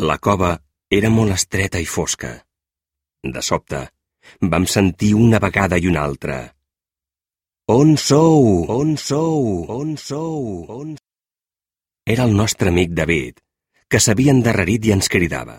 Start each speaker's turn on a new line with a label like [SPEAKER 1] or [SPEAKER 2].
[SPEAKER 1] La cova era molt estreta i fosca. De sobte, vam sentir una vegada i una altra. On sou? On sou? On sou? On... Era el nostre amic David, que s'havia endarrerit i ens cridava.